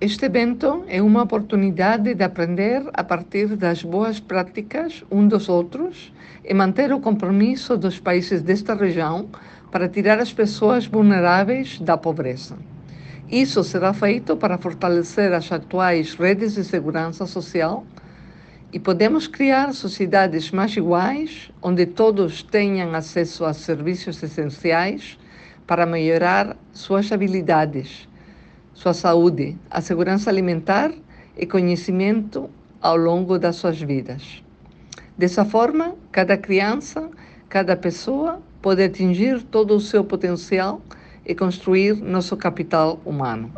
Este evento é uma oportunidade de aprender a partir das boas práticas um dos outros e manter o compromisso dos países desta região para tirar as pessoas vulneráveis da pobreza. Isso será feito para fortalecer as atuais redes de segurança social e podemos criar sociedades mais iguais, onde todos tenham acesso a serviços essenciais para melhorar suas habilidades, sua saúde, a segurança alimentar e conhecimento ao longo das suas vidas. Dessa forma, cada criança, cada pessoa pode atingir todo o seu potencial e construir nosso capital humano.